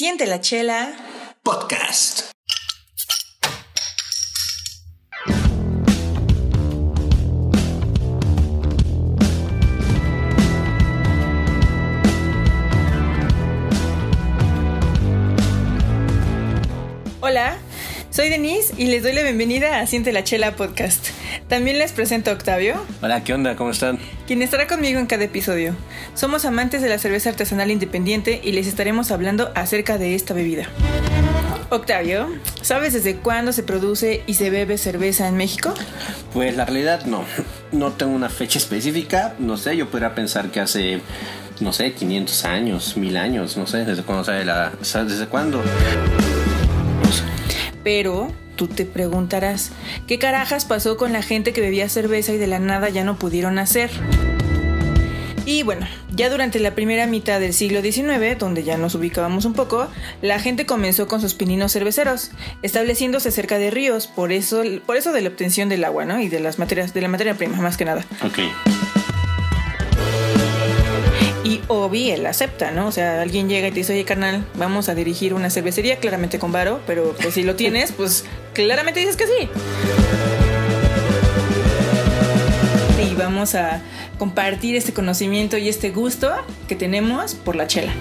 Siente la chela. Podcast. Hola, soy Denise y les doy la bienvenida a Siente la Chela Podcast. También les presento a Octavio, Hola, ¿qué onda? ¿Cómo están? quien estará conmigo en cada episodio. Somos amantes de la cerveza artesanal independiente y les estaremos hablando acerca de esta bebida. Octavio, ¿sabes desde cuándo se produce y se bebe cerveza en México? Pues la realidad no. No tengo una fecha específica. No sé, yo podría pensar que hace, no sé, 500 años, 1000 años, no sé, desde cuándo sabe la. ¿Sabes desde cuándo? Pero tú te preguntarás, ¿qué carajas pasó con la gente que bebía cerveza y de la nada ya no pudieron hacer? Y bueno, ya durante la primera mitad del siglo XIX, donde ya nos ubicábamos un poco, la gente comenzó con sus pininos cerveceros, estableciéndose cerca de ríos, por eso, por eso de la obtención del agua, ¿no? Y de las materias, de la materia prima, más que nada. Ok. Y Obi, él acepta, ¿no? O sea, alguien llega y te dice, oye, carnal, vamos a dirigir una cervecería, claramente con varo, pero pues si lo tienes, pues claramente dices que sí. Y vamos a compartir este conocimiento y este gusto que tenemos por la chela.